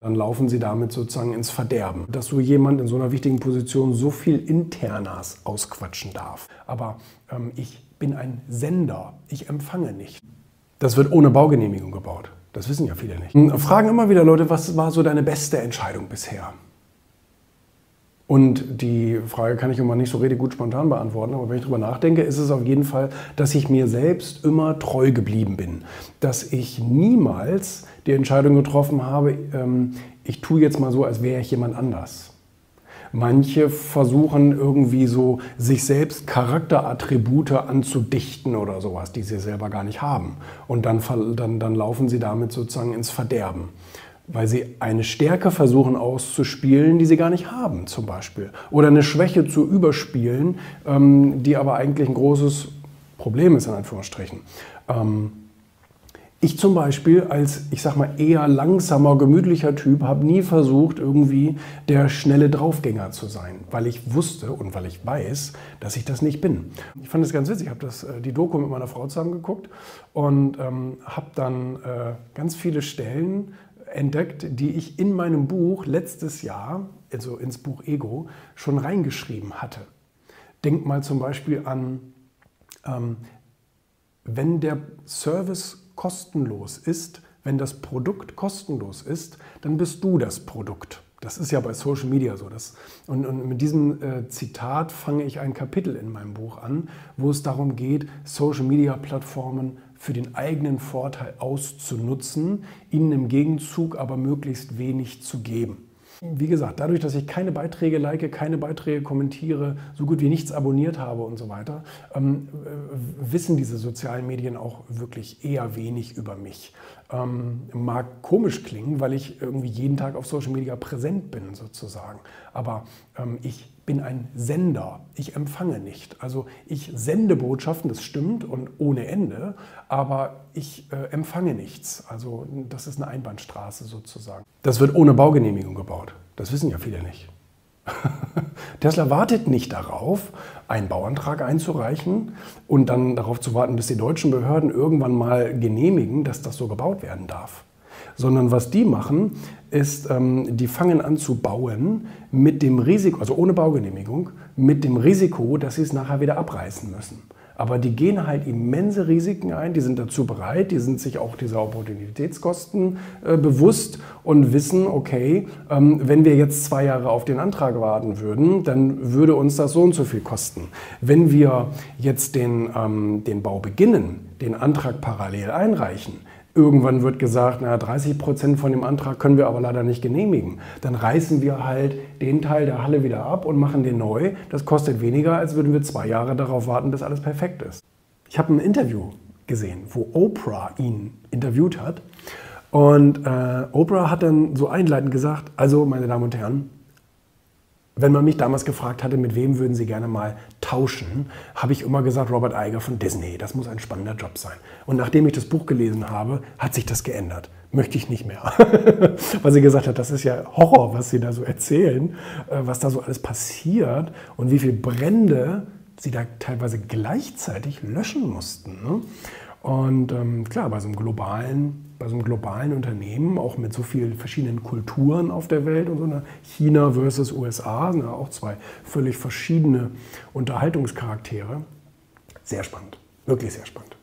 dann laufen sie damit sozusagen ins Verderben. Dass so jemand in so einer wichtigen Position so viel Internas ausquatschen darf. Aber ähm, ich bin ein Sender, ich empfange nicht. Das wird ohne Baugenehmigung gebaut. Das wissen ja viele nicht. Fragen immer wieder Leute, was war so deine beste Entscheidung bisher? Und die Frage kann ich immer nicht so richtig gut spontan beantworten, aber wenn ich darüber nachdenke, ist es auf jeden Fall, dass ich mir selbst immer treu geblieben bin. Dass ich niemals die Entscheidung getroffen habe, ähm, ich tue jetzt mal so, als wäre ich jemand anders. Manche versuchen irgendwie so, sich selbst Charakterattribute anzudichten oder sowas, die sie selber gar nicht haben. Und dann, dann, dann laufen sie damit sozusagen ins Verderben weil sie eine Stärke versuchen auszuspielen, die sie gar nicht haben, zum Beispiel. Oder eine Schwäche zu überspielen, ähm, die aber eigentlich ein großes Problem ist, in Anführungsstrichen. Ähm, ich zum Beispiel als, ich sag mal, eher langsamer, gemütlicher Typ habe nie versucht, irgendwie der schnelle Draufgänger zu sein, weil ich wusste und weil ich weiß, dass ich das nicht bin. Ich fand es ganz witzig, ich habe äh, die Doku mit meiner Frau zusammen geguckt und ähm, habe dann äh, ganz viele Stellen entdeckt, die ich in meinem Buch letztes Jahr, also ins Buch Ego, schon reingeschrieben hatte. Denk mal zum Beispiel an, ähm, wenn der Service kostenlos ist, wenn das Produkt kostenlos ist, dann bist du das Produkt. Das ist ja bei Social Media so. Das, und, und mit diesem äh, Zitat fange ich ein Kapitel in meinem Buch an, wo es darum geht, Social Media Plattformen für den eigenen Vorteil auszunutzen, ihnen im Gegenzug aber möglichst wenig zu geben. Wie gesagt, dadurch, dass ich keine Beiträge like, keine Beiträge kommentiere, so gut wie nichts abonniert habe und so weiter, ähm, äh, wissen diese sozialen Medien auch wirklich eher wenig über mich. Ähm, mag komisch klingen, weil ich irgendwie jeden Tag auf Social Media präsent bin sozusagen. Aber ähm, ich bin ein Sender. Ich empfange nicht. Also ich sende Botschaften, das stimmt und ohne Ende, aber ich äh, empfange nichts. Also das ist eine Einbahnstraße sozusagen. Das wird ohne Baugenehmigung gebaut. Das wissen ja viele nicht. Tesla wartet nicht darauf, einen Bauantrag einzureichen und dann darauf zu warten, bis die deutschen Behörden irgendwann mal genehmigen, dass das so gebaut werden darf sondern was die machen, ist, ähm, die fangen an zu bauen mit dem Risiko, also ohne Baugenehmigung, mit dem Risiko, dass sie es nachher wieder abreißen müssen. Aber die gehen halt immense Risiken ein, die sind dazu bereit, die sind sich auch dieser Opportunitätskosten äh, bewusst und wissen, okay, ähm, wenn wir jetzt zwei Jahre auf den Antrag warten würden, dann würde uns das so und so viel kosten. Wenn wir jetzt den, ähm, den Bau beginnen, den Antrag parallel einreichen, Irgendwann wird gesagt, na, 30 Prozent von dem Antrag können wir aber leider nicht genehmigen. Dann reißen wir halt den Teil der Halle wieder ab und machen den neu. Das kostet weniger, als würden wir zwei Jahre darauf warten, bis alles perfekt ist. Ich habe ein Interview gesehen, wo Oprah ihn interviewt hat. Und äh, Oprah hat dann so einleitend gesagt, also meine Damen und Herren, wenn man mich damals gefragt hatte, mit wem würden Sie gerne mal tauschen, habe ich immer gesagt, Robert Eiger von Disney. Das muss ein spannender Job sein. Und nachdem ich das Buch gelesen habe, hat sich das geändert. Möchte ich nicht mehr. Weil sie gesagt hat, das ist ja Horror, was Sie da so erzählen, äh, was da so alles passiert und wie viele Brände Sie da teilweise gleichzeitig löschen mussten. Ne? Und ähm, klar, bei so einem globalen bei so einem globalen Unternehmen, auch mit so vielen verschiedenen Kulturen auf der Welt und so einer China versus USA, sind ja auch zwei völlig verschiedene Unterhaltungscharaktere. Sehr spannend, wirklich sehr spannend.